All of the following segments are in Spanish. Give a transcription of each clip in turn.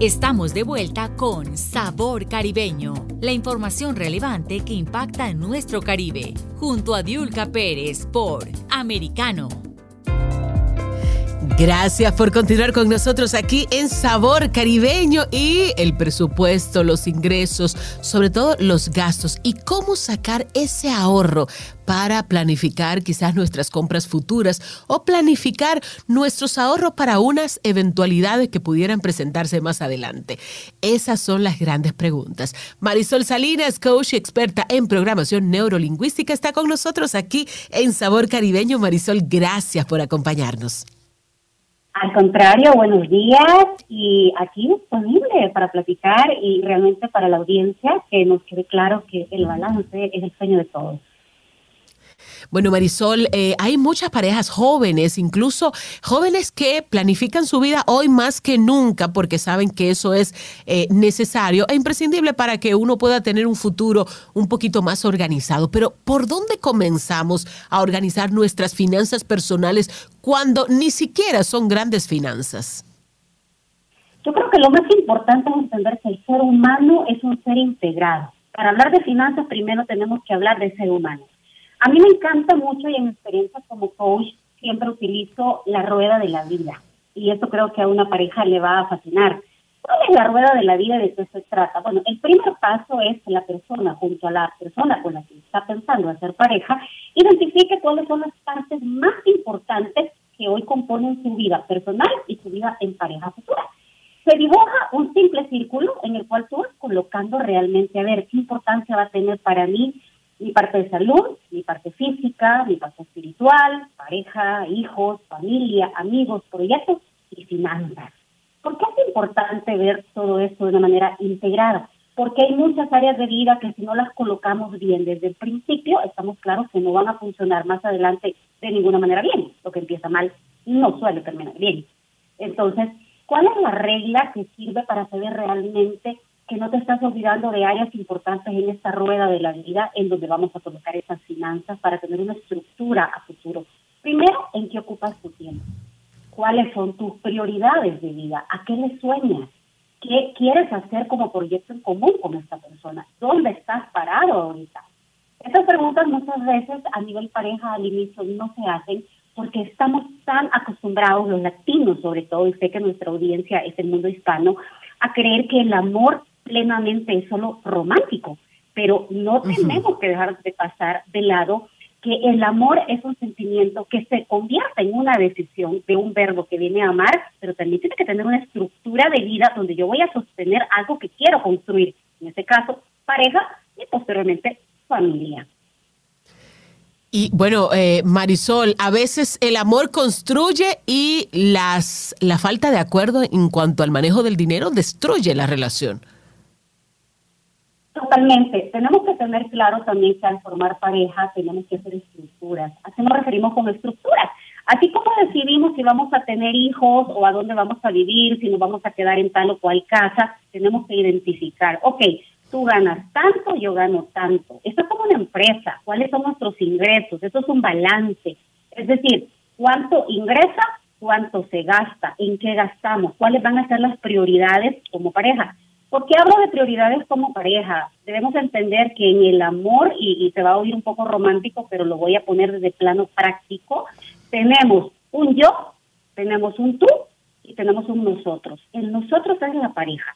Estamos de vuelta con Sabor Caribeño, la información relevante que impacta en nuestro Caribe, junto a Diulca Pérez por Americano. Gracias por continuar con nosotros aquí en Sabor Caribeño y el presupuesto, los ingresos, sobre todo los gastos y cómo sacar ese ahorro para planificar quizás nuestras compras futuras o planificar nuestros ahorros para unas eventualidades que pudieran presentarse más adelante. Esas son las grandes preguntas. Marisol Salinas, coach y experta en programación neurolingüística, está con nosotros aquí en Sabor Caribeño. Marisol, gracias por acompañarnos. Al contrario, buenos días y aquí disponible para platicar y realmente para la audiencia que nos quede claro que el balance es el sueño de todos. Bueno, Marisol, eh, hay muchas parejas jóvenes, incluso jóvenes que planifican su vida hoy más que nunca porque saben que eso es eh, necesario e imprescindible para que uno pueda tener un futuro un poquito más organizado. Pero ¿por dónde comenzamos a organizar nuestras finanzas personales cuando ni siquiera son grandes finanzas? Yo creo que lo más importante es entender que el ser humano es un ser integrado. Para hablar de finanzas, primero tenemos que hablar de ser humano. A mí me encanta mucho y en mi experiencia como coach siempre utilizo la rueda de la vida. Y eso creo que a una pareja le va a fascinar. ¿Cuál es la rueda de la vida de qué se trata? Bueno, el primer paso es que la persona, junto a la persona con la que está pensando hacer pareja, identifique cuáles son las partes más importantes que hoy componen su vida personal y su vida en pareja futura. Se dibuja un simple círculo en el cual tú vas colocando realmente, a ver, qué importancia va a tener para mí mi parte de salud, mi parte física, mi parte espiritual, pareja, hijos, familia, amigos, proyectos y finanzas. ¿Por qué es importante ver todo esto de una manera integrada? Porque hay muchas áreas de vida que si no las colocamos bien desde el principio, estamos claros que no van a funcionar más adelante de ninguna manera bien. Lo que empieza mal no suele terminar bien. Entonces, ¿cuál es la regla que sirve para saber realmente que no te estás olvidando de áreas importantes en esta rueda de la vida en donde vamos a colocar esas finanzas para tener una estructura a futuro. Primero, ¿en qué ocupas tu tiempo? ¿Cuáles son tus prioridades de vida? ¿A qué le sueñas? ¿Qué quieres hacer como proyecto en común con esta persona? ¿Dónde estás parado ahorita? Estas preguntas muchas veces a nivel pareja al inicio no se hacen porque estamos tan acostumbrados, los latinos sobre todo, y sé que nuestra audiencia es el mundo hispano, a creer que el amor plenamente es solo romántico, pero no tenemos que dejar de pasar de lado que el amor es un sentimiento que se convierte en una decisión de un verbo que viene a amar, pero también tiene que tener una estructura de vida donde yo voy a sostener algo que quiero construir, en este caso pareja y posteriormente familia. Y bueno, eh, Marisol, a veces el amor construye y las, la falta de acuerdo en cuanto al manejo del dinero destruye la relación. Totalmente. Tenemos que tener claro también que al formar pareja tenemos que hacer estructuras. ¿A qué nos referimos con estructuras? Así como decidimos si vamos a tener hijos o a dónde vamos a vivir, si nos vamos a quedar en tal o cual casa, tenemos que identificar, ok, tú ganas tanto, yo gano tanto. Esto es como una empresa, ¿cuáles son nuestros ingresos? Eso es un balance. Es decir, cuánto ingresa, cuánto se gasta, en qué gastamos, cuáles van a ser las prioridades como pareja. ¿Por qué hablo de prioridades como pareja? Debemos entender que en el amor, y, y se va a oír un poco romántico, pero lo voy a poner desde plano práctico, tenemos un yo, tenemos un tú y tenemos un nosotros. El nosotros es la pareja.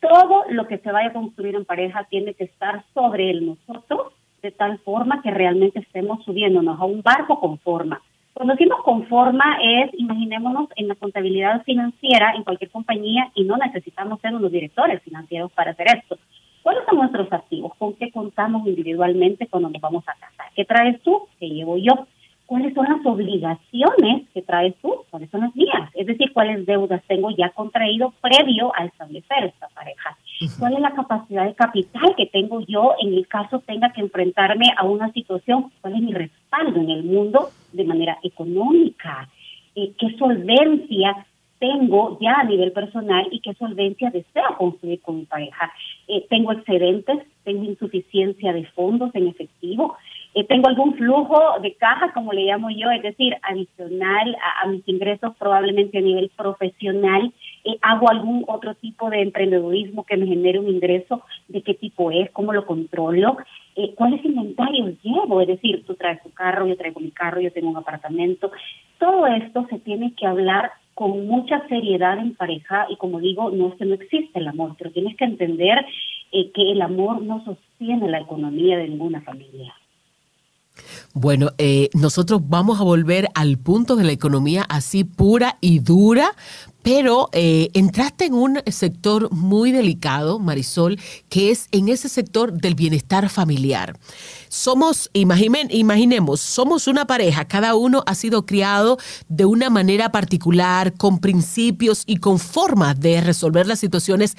Todo lo que se vaya a construir en pareja tiene que estar sobre el nosotros, de tal forma que realmente estemos subiéndonos a un barco con forma. Cuando decimos con forma es, imaginémonos en la contabilidad financiera en cualquier compañía y no necesitamos ser unos directores financieros para hacer esto. ¿Cuáles son nuestros activos? ¿Con qué contamos individualmente cuando nos vamos a casar? ¿Qué traes tú? ¿Qué llevo yo? ¿Cuáles son las obligaciones que traes tú? ¿Cuáles son las mías? Es decir, ¿cuáles deudas tengo ya contraído previo a establecer esta pareja? ¿Cuál es la capacidad de capital que tengo yo en el caso tenga que enfrentarme a una situación? ¿Cuál es mi respaldo en el mundo de manera económica? Eh, ¿Qué solvencia tengo ya a nivel personal y qué solvencia deseo construir con mi pareja? Eh, ¿Tengo excedentes? ¿Tengo insuficiencia de fondos en efectivo? Eh, tengo algún flujo de caja, como le llamo yo, es decir, adicional a, mis ingresos probablemente a nivel profesional Eh, ¿Hago algún otro tipo de emprendedurismo que me genere un ingreso? ¿De qué tipo es? ¿Cómo lo controlo? Eh, ¿Cuáles inventarios llevo? Es decir, tú traes tu carro, yo traigo mi carro, yo tengo un apartamento. Todo esto se tiene que hablar con mucha seriedad en pareja y como digo, no es no existe el amor, pero tienes que entender eh, que el amor no sostiene la economía de ninguna familia. Bueno, eh, nosotros vamos a volver al punto de la economía así pura y dura, pero eh, entraste en un sector muy delicado, Marisol, que es en ese sector del bienestar familiar. Somos, imaginemos, somos una pareja, cada uno ha sido criado de una manera particular, con principios y con formas de resolver las situaciones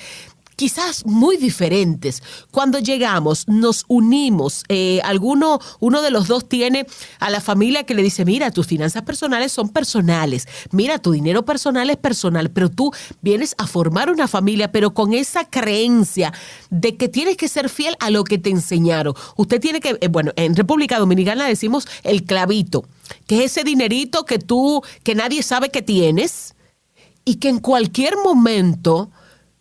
quizás muy diferentes. Cuando llegamos, nos unimos, eh, alguno, uno de los dos tiene a la familia que le dice, mira, tus finanzas personales son personales, mira, tu dinero personal es personal, pero tú vienes a formar una familia, pero con esa creencia de que tienes que ser fiel a lo que te enseñaron. Usted tiene que, eh, bueno, en República Dominicana decimos el clavito, que es ese dinerito que tú, que nadie sabe que tienes y que en cualquier momento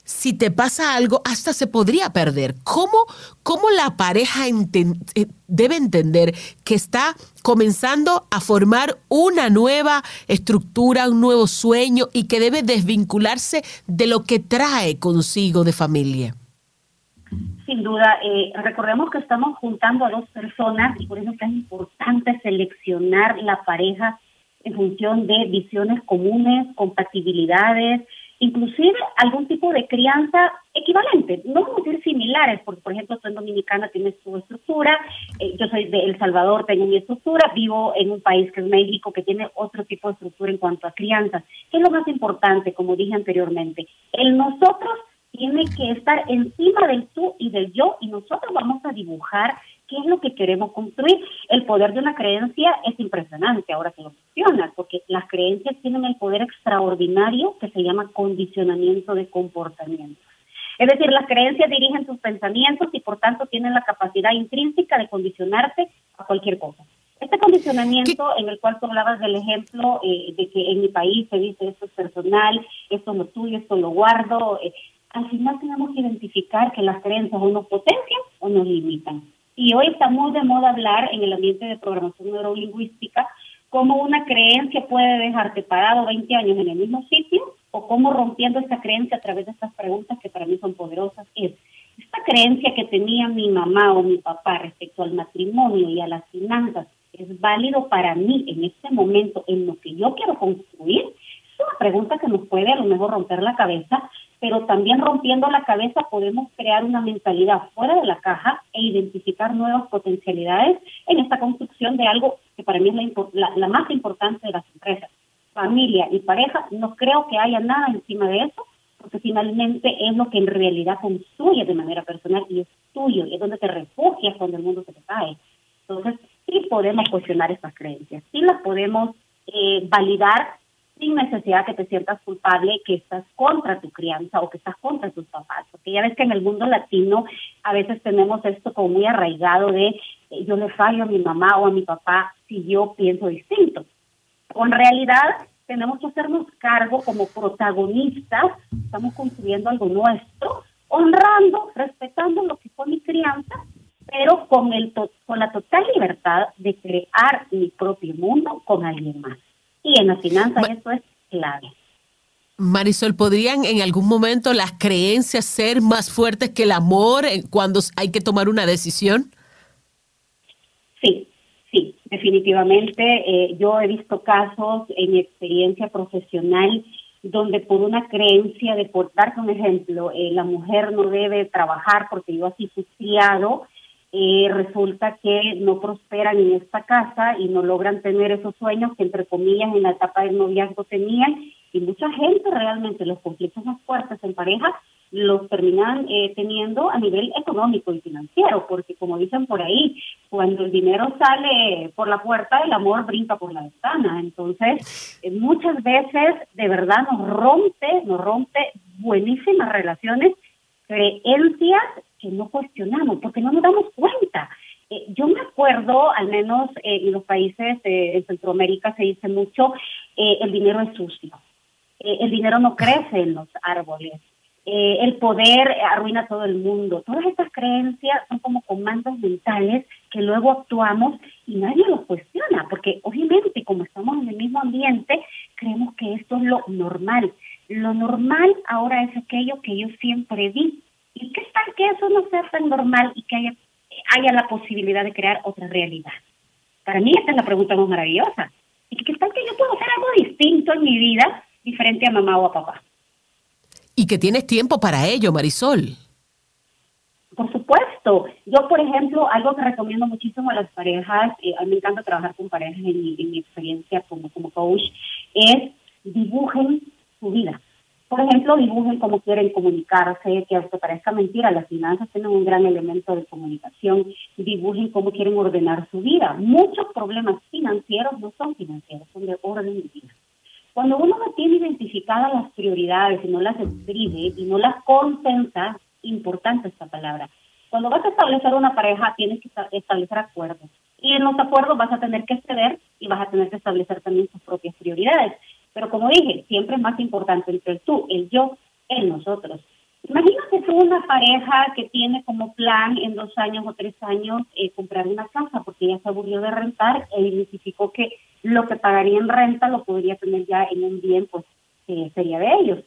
si te pasa algo, hasta se podría perder. ¿Cómo, cómo la pareja eh, debe entender que está comenzando a formar una nueva estructura, un nuevo sueño y que debe desvincularse de lo que trae consigo de familia? Sin duda, eh, recordemos que estamos juntando a dos personas y por eso es tan importante seleccionar la pareja en función de visiones comunes, compatibilidades, inclusive algún tipo de crianza equivalente, no vamos a decir similares, porque por ejemplo en Dominicana tienes tu estructura, eh, yo soy de El Salvador, tengo mi estructura, vivo en un país que es México, que tiene otro tipo de estructura en cuanto a crianza. ¿Qué es lo más importante, como dije anteriormente? El nosotros tiene que estar encima del tú y del yo y nosotros vamos a dibujar qué es lo que queremos construir. El poder de una creencia es impresionante ahora que lo funciona, porque las creencias tienen el poder extraordinario que se llama condicionamiento de comportamiento. Es decir, las creencias dirigen tus pensamientos y por tanto tienen la capacidad intrínseca de condicionarte a cualquier cosa. Este condicionamiento en el cual tú hablabas del ejemplo eh, de que en mi país se dice esto es personal, esto es lo tuyo, esto lo guardo, eh, al final tenemos que identificar que las creencias o nos potencian o nos limitan. Y hoy está muy de moda hablar en el ambiente de programación neurolingüística cómo una creencia puede dejarte parado 20 años en el mismo sitio o cómo rompiendo esa creencia a través de estas preguntas que para mí son poderosas es esta creencia que tenía mi mamá o mi papá respecto al matrimonio y a las finanzas es válido para mí en este momento en lo que yo quiero construir es una pregunta que nos puede a lo mejor romper la cabeza pero también rompiendo la cabeza podemos crear una mentalidad fuera de la caja e identificar nuevas potencialidades en esta construcción de algo que para mí es la, más importante de las empresas. Familia y pareja, no creo que haya nada encima de eso, porque finalmente es lo que en realidad construye de manera personal y es tuyo, y es donde te refugias cuando el mundo se te cae. Entonces, sí podemos cuestionar estas creencias, sí las podemos eh, validar sin necesidad que te sientas culpable que estás contra tu crianza o que estás contra tus papás. Porque ya ves que en el mundo latino a veces tenemos esto como muy arraigado de eh, yo le fallo a mi mamá o a mi papá si yo pienso distinto. Con realidad tenemos que hacernos cargo como protagonistas, estamos construyendo algo nuestro, honrando, respetando lo que fue mi crianza, pero con, el con la total libertad de crear mi propio mundo con alguien más. Y en las finanzas eso es clave. Marisol, ¿podrían en algún momento las creencias ser más fuertes que el amor cuando hay que tomar una decisión? Sí, sí, definitivamente. Eh, yo he visto casos en mi experiencia profesional donde por una creencia de, por darte un ejemplo, eh, la mujer no debe trabajar porque yo así fui criado, eh, resulta que no prosperan en esta casa y no logran tener esos sueños que entre comillas en la etapa del noviazgo tenían y mucha gente realmente los conflictos más fuertes en pareja los terminan eh, teniendo a nivel económico y financiero, porque como dicen por ahí, cuando el dinero sale por la puerta, el amor brinca por la ventana. Entonces, eh, muchas veces de verdad nos rompe, nos rompe buenísimas relaciones, creencias que no cuestionamos, porque no nos damos cuenta. Eh, yo me acuerdo, al menos eh, en los países de Centroamérica se dice mucho, eh, el dinero es sucio. eh, el dinero no crece en los árboles, el poder arruina todo el mundo. Todas estas creencias son como comandos mentales que luego actuamos y nadie los cuestiona, porque obviamente como estamos en el mismo ambiente, creemos que esto es lo normal. Lo normal ahora es aquello que yo siempre vi. ¿Y qué tal que eso no sea tan normal y que haya, haya la posibilidad de crear otra realidad? Para mí esta es la pregunta más maravillosa. ¿Y qué tal que yo puedo hacer algo distinto en mi vida, diferente a mamá o a papá? Y que tienes tiempo para ello, Marisol. Por supuesto. Yo, por ejemplo, algo que recomiendo muchísimo a las parejas, eh, a mí me encanta trabajar con parejas en mi, experiencia como, como coach, es dibujen su vida. Por ejemplo, dibujen cómo quieren comunicarse, que aunque parezca mentira, las finanzas tienen un gran elemento de comunicación. Dibujen cómo quieren ordenar su vida. Muchos problemas financieros no son financieros, son de orden de vida. Cuando uno no tiene identificadas las prioridades y no las escribe y no las concentra, importante esta palabra. Cuando vas a establecer una pareja, tienes que establecer acuerdos. Y en los acuerdos vas a tener que ceder y vas a tener que establecer también tus propias prioridades. Pero como dije, siempre es más importante entre tú, el yo, el nosotros. Imagínate tú una pareja que tiene como plan en dos años o tres años eh, comprar una casa porque ya se aburrió de rentar e identificó que lo que pagaría en renta lo podría tener ya en un bien, pues sería de ellos.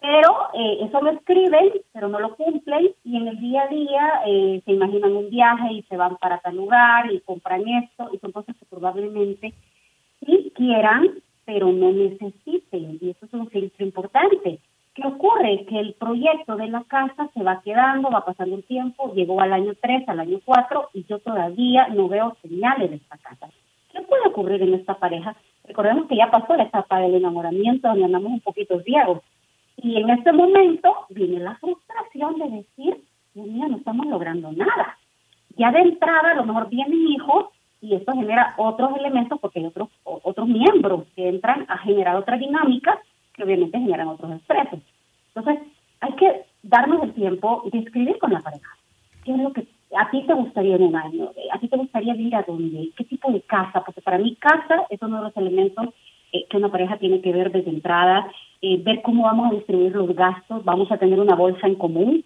Pero eh, eso lo escriben, pero no lo cumplen y en el día a día eh, se imaginan un viaje y se van para tal lugar y compran esto y son cosas que probablemente sí quieran, pero no necesiten. Y eso es un filtro importante. ¿Qué ocurre? Que el proyecto de la casa se va quedando, va pasando el tiempo, llegó al año 3, al año 4 y yo todavía no veo señales de esta casa. ¿Qué puede ocurrir en esta pareja? Recordemos que ya pasó la etapa del enamoramiento, donde andamos un poquito ciegos. Y en este momento viene la frustración de decir, Dios mío, no estamos logrando nada. Ya de entrada, a lo mejor vienen hijos y esto genera otros elementos porque hay otros, otros miembros que entran a generar otra dinámica que obviamente generan otros expresos. Entonces, hay que darnos el tiempo de escribir con la pareja. ¿Qué es lo que a ti te gustaría en un año? ¿A ti te gustaría vivir a dónde? ¿Qué tipo de casa? Porque para mí casa es uno de los elementos eh, que una pareja tiene que ver desde entrada, eh, ver cómo vamos a distribuir los gastos, vamos a tener una bolsa en común,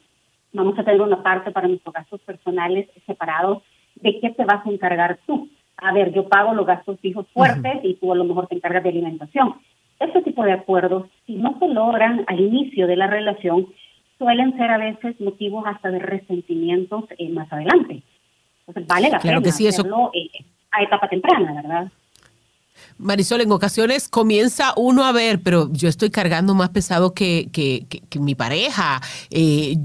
vamos a tener una parte para nuestros gastos personales separados, de qué te vas a encargar tú. A ver, yo pago los gastos fijos fuertes y tú a lo mejor te encargas de alimentación este tipo de acuerdos, si no se logran al inicio de la relación, suelen ser a veces motivos hasta de resentimientos eh, más adelante. Entonces, vale la claro pena que sí, hacerlo eh, a etapa temprana, ¿verdad? Marisol, en ocasiones comienza uno a ver, pero yo estoy cargando más pesado que, que, que, mi pareja. Eh,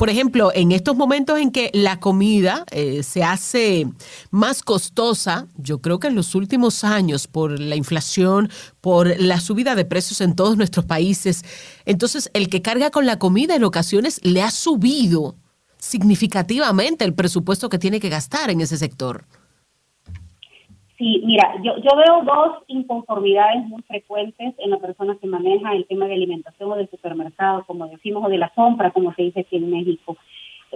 por ejemplo, en estos momentos en que la comida eh, se hace más costosa, yo creo que en los últimos años, por la inflación, por la subida de precios en todos nuestros países, entonces el que carga con la comida en ocasiones le ha subido significativamente el presupuesto que tiene que gastar en ese sector. Sí, mira, yo, yo veo dos inconformidades muy frecuentes en la persona que maneja el tema de alimentación o del supermercado, como decimos, o de la compra, como se dice aquí en México.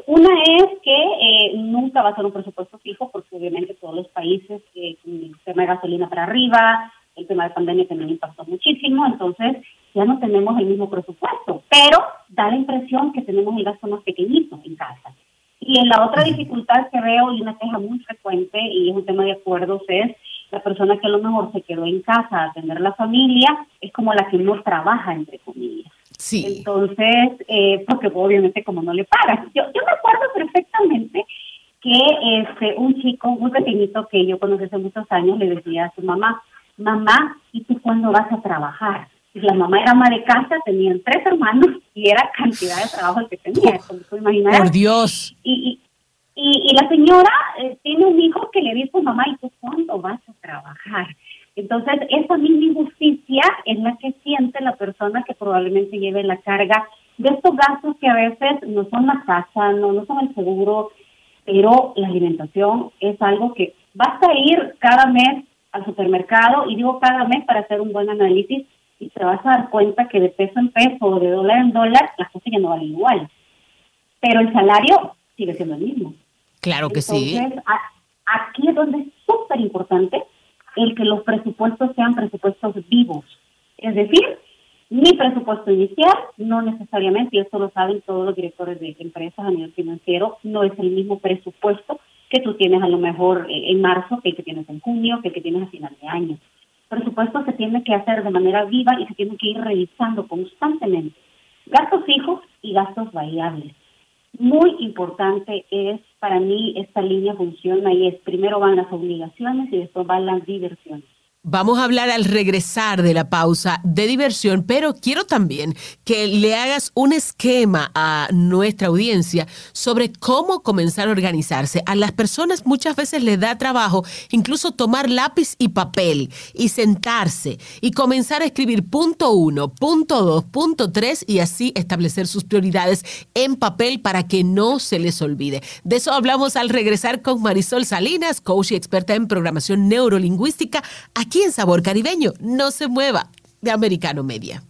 Una es que eh, nunca va a ser un presupuesto fijo, porque obviamente todos los países, eh, el tema de gasolina para arriba, el tema de pandemia también impactó muchísimo, entonces ya no tenemos el mismo presupuesto, pero da la impresión que tenemos el gasto más pequeñito en casa. Y en la otra dificultad que veo y una queja muy frecuente, y es un tema de acuerdos, es la persona que a lo mejor se quedó en casa a atender la familia, es como la que no trabaja, entre comillas. Sí. Entonces, eh, porque obviamente como no le pagan. Yo, yo me acuerdo perfectamente que este un chico muy pequeñito que yo conocí hace muchos años le decía a su mamá, mamá, ¿y tú cuándo vas a trabajar? La mamá era ama de casa, tenían tres hermanos y era cantidad de trabajo que tenía, como tú imaginarás. Por Dios. Y, y, y, la señora eh, tiene un hijo que le dijo, mamá, ¿y tú cuándo vas a trabajar? Entonces, esa misma injusticia es la que siente la persona que probablemente lleve la carga de estos gastos que a veces no son la casa, no, no son el seguro, pero la alimentación es algo que basta ir cada mes al supermercado, y digo cada mes para hacer un buen análisis, y te vas a dar cuenta que de peso en peso o de dólar en dólar las cosas ya no valen igual. Pero el salario sigue siendo el mismo. Claro que sí. aquí es donde es súper importante el que los presupuestos sean presupuestos vivos. Es decir, Mi presupuesto inicial, no necesariamente, y esto lo saben todos los directores de empresas a nivel financiero, no es el mismo presupuesto que tú tienes a lo mejor eh, en marzo que el que tienes en junio, que el que tienes a final de año. El presupuesto se tiene que hacer de manera viva y se tiene que ir revisando constantemente. Gastos fijos y gastos variables. Muy importante es, para mí, esta línea funciona y es, primero van las obligaciones y después van las diversiones. Vamos a hablar al regresar de la pausa de diversión, pero quiero también que le hagas un esquema a nuestra audiencia sobre cómo comenzar a organizarse. A las personas muchas veces les da trabajo incluso tomar lápiz y papel y sentarse y comenzar a escribir punto uno, punto dos, punto tres y así establecer sus prioridades en papel para que no se les olvide. De eso hablamos al regresar con Marisol Salinas, coach y experta en programación neurolingüística. Aquí aquí Sabor Caribeño. No se mueva de Americano Media.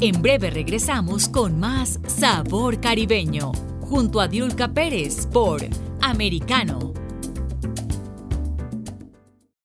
En breve regresamos con más Sabor Caribeño junto a Diulca Pérez por Americano